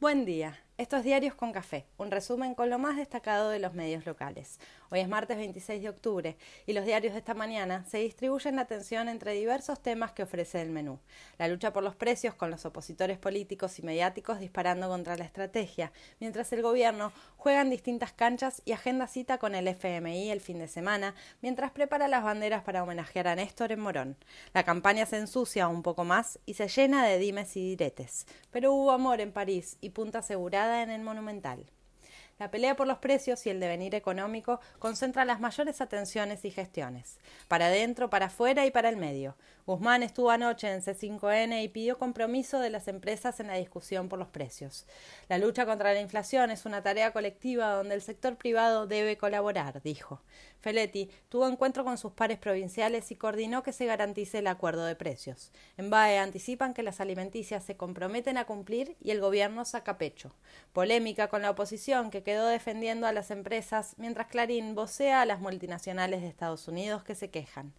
Buen día. Estos diarios con café, un resumen con lo más destacado de los medios locales. Hoy es martes 26 de octubre y los diarios de esta mañana se distribuyen la atención entre diversos temas que ofrece el menú. La lucha por los precios con los opositores políticos y mediáticos disparando contra la estrategia, mientras el gobierno juega en distintas canchas y agenda cita con el FMI el fin de semana, mientras prepara las banderas para homenajear a Néstor en Morón. La campaña se ensucia un poco más y se llena de dimes y diretes. Pero hubo amor en París y punta asegurada en el Monumental. La pelea por los precios y el devenir económico concentra las mayores atenciones y gestiones, para adentro, para afuera y para el medio. Guzmán estuvo anoche en C5N y pidió compromiso de las empresas en la discusión por los precios. La lucha contra la inflación es una tarea colectiva donde el sector privado debe colaborar, dijo. Feletti tuvo encuentro con sus pares provinciales y coordinó que se garantice el acuerdo de precios. En BAE anticipan que las alimenticias se comprometen a cumplir y el gobierno saca pecho. Polémica con la oposición que quedó defendiendo a las empresas mientras Clarín vocea a las multinacionales de Estados Unidos que se quejan.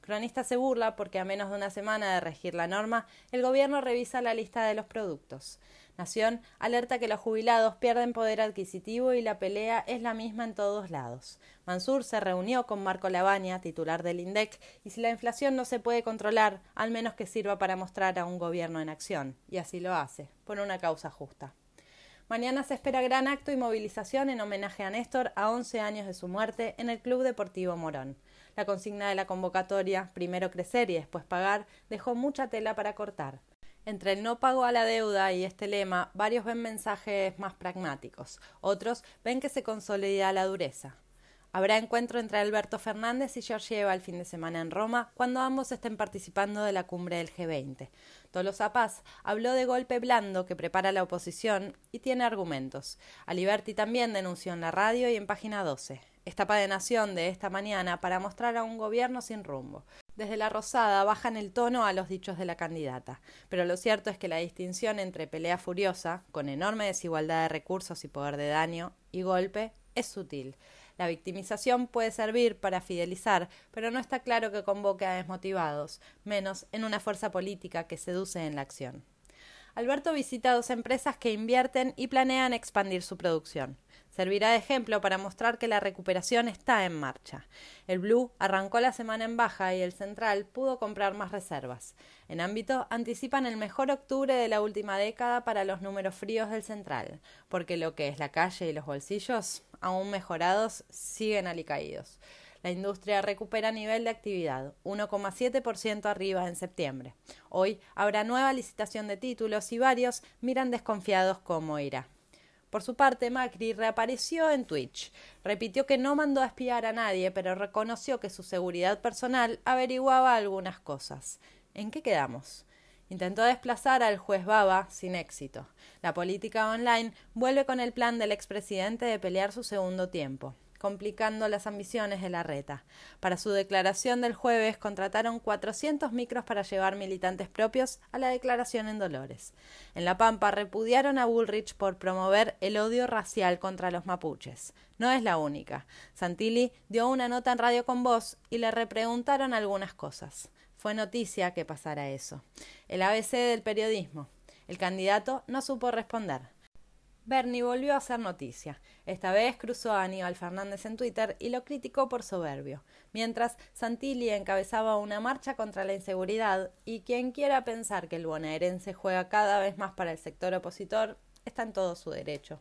Cronista se burla porque a menos de una semana de regir la norma, el gobierno revisa la lista de los productos. Nación alerta que los jubilados pierden poder adquisitivo y la pelea es la misma en todos lados. Mansur se reunió con Marco Labaña, titular del INDEC, y si la inflación no se puede controlar, al menos que sirva para mostrar a un gobierno en acción, y así lo hace, por una causa justa. Mañana se espera gran acto y movilización en homenaje a Néstor a 11 años de su muerte en el Club Deportivo Morón. La consigna de la convocatoria, primero crecer y después pagar, dejó mucha tela para cortar. Entre el no pago a la deuda y este lema, varios ven mensajes más pragmáticos, otros ven que se consolida la dureza. Habrá encuentro entre Alberto Fernández y Georgieva el fin de semana en Roma, cuando ambos estén participando de la cumbre del G20. Tolosa Paz habló de golpe blando que prepara la oposición y tiene argumentos. Aliberti también denunció en la radio y en página 12. Estapa de Nación de esta mañana para mostrar a un gobierno sin rumbo. Desde la Rosada bajan el tono a los dichos de la candidata, pero lo cierto es que la distinción entre pelea furiosa, con enorme desigualdad de recursos y poder de daño, y golpe es sutil. La victimización puede servir para fidelizar, pero no está claro que convoque a desmotivados, menos en una fuerza política que seduce en la acción. Alberto visita dos empresas que invierten y planean expandir su producción. Servirá de ejemplo para mostrar que la recuperación está en marcha. El Blue arrancó la semana en baja y el Central pudo comprar más reservas. En ámbito, anticipan el mejor octubre de la última década para los números fríos del Central, porque lo que es la calle y los bolsillos, aún mejorados, siguen alicaídos. La industria recupera nivel de actividad, 1,7% arriba en septiembre. Hoy habrá nueva licitación de títulos y varios miran desconfiados cómo irá. Por su parte, Macri reapareció en Twitch. Repitió que no mandó a espiar a nadie, pero reconoció que su seguridad personal averiguaba algunas cosas. ¿En qué quedamos? Intentó desplazar al juez Baba sin éxito. La política online vuelve con el plan del expresidente de pelear su segundo tiempo complicando las ambiciones de la reta. Para su declaración del jueves contrataron 400 micros para llevar militantes propios a la declaración en Dolores. En La Pampa repudiaron a Bullrich por promover el odio racial contra los mapuches. No es la única. Santilli dio una nota en Radio con Voz y le repreguntaron algunas cosas. Fue noticia que pasara eso. El ABC del periodismo. El candidato no supo responder. Bernie volvió a hacer noticia. Esta vez cruzó a Aníbal Fernández en Twitter y lo criticó por soberbio, mientras Santilli encabezaba una marcha contra la inseguridad y quien quiera pensar que el bonaerense juega cada vez más para el sector opositor está en todo su derecho.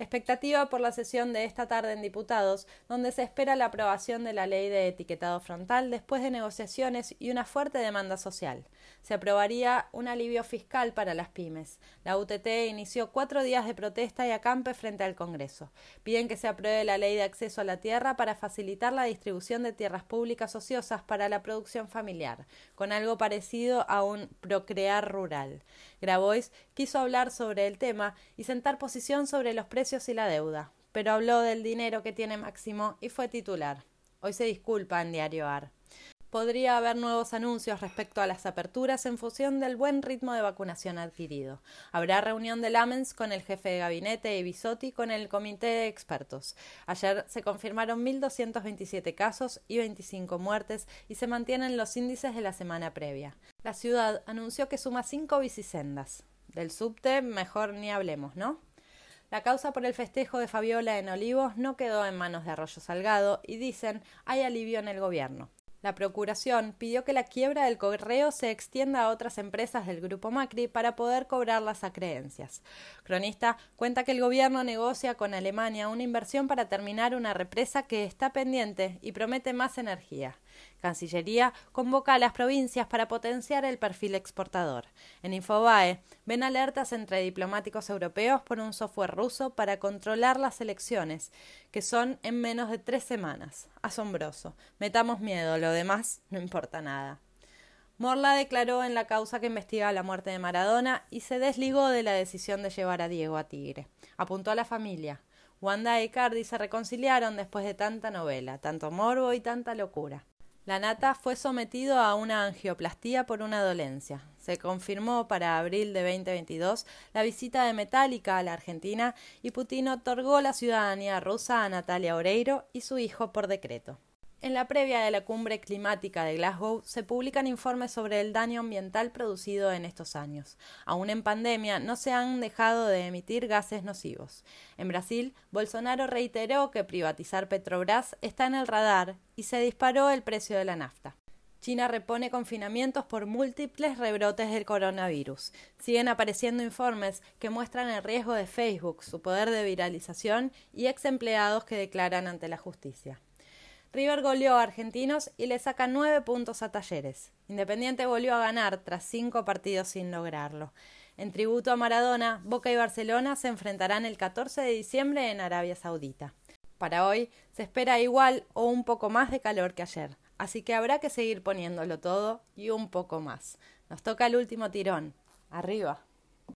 Expectativa por la sesión de esta tarde en diputados, donde se espera la aprobación de la ley de etiquetado frontal después de negociaciones y una fuerte demanda social. Se aprobaría un alivio fiscal para las pymes. La UTT inició cuatro días de protesta y acampe frente al Congreso. Piden que se apruebe la ley de acceso a la tierra para facilitar la distribución de tierras públicas ociosas para la producción familiar, con algo parecido a un procrear rural. Grabois quiso hablar sobre el tema y sentar posición sobre los precios y la deuda, pero habló del dinero que tiene Máximo y fue titular. Hoy se disculpa en Diario AR podría haber nuevos anuncios respecto a las aperturas en función del buen ritmo de vacunación adquirido. Habrá reunión del AMENS con el jefe de gabinete y Bisotti con el comité de expertos. Ayer se confirmaron 1.227 casos y 25 muertes y se mantienen los índices de la semana previa. La ciudad anunció que suma cinco bicisendas. Del subte mejor ni hablemos, ¿no? La causa por el festejo de Fabiola en Olivos no quedó en manos de Arroyo Salgado y dicen hay alivio en el gobierno. La Procuración pidió que la quiebra del correo se extienda a otras empresas del Grupo Macri para poder cobrar las acreencias. Cronista cuenta que el gobierno negocia con Alemania una inversión para terminar una represa que está pendiente y promete más energía. Cancillería convoca a las provincias para potenciar el perfil exportador. En Infobae ven alertas entre diplomáticos europeos por un software ruso para controlar las elecciones, que son en menos de tres semanas. Asombroso. Metamos miedo, lo demás no importa nada. Morla declaró en la causa que investiga la muerte de Maradona y se desligó de la decisión de llevar a Diego a Tigre. Apuntó a la familia. Wanda y Cardi se reconciliaron después de tanta novela, tanto morbo y tanta locura. La nata fue sometido a una angioplastía por una dolencia. Se confirmó para abril de 2022 la visita de Metallica a la Argentina y Putin otorgó la ciudadanía rusa a Natalia Oreiro y su hijo por decreto. En la previa de la cumbre climática de Glasgow se publican informes sobre el daño ambiental producido en estos años. Aún en pandemia no se han dejado de emitir gases nocivos. En Brasil, Bolsonaro reiteró que privatizar Petrobras está en el radar y se disparó el precio de la nafta. China repone confinamientos por múltiples rebrotes del coronavirus. Siguen apareciendo informes que muestran el riesgo de Facebook, su poder de viralización y ex empleados que declaran ante la justicia. River goleó a Argentinos y le saca nueve puntos a Talleres. Independiente volvió a ganar tras cinco partidos sin lograrlo. En tributo a Maradona, Boca y Barcelona se enfrentarán el 14 de diciembre en Arabia Saudita. Para hoy se espera igual o un poco más de calor que ayer, así que habrá que seguir poniéndolo todo y un poco más. Nos toca el último tirón. Arriba.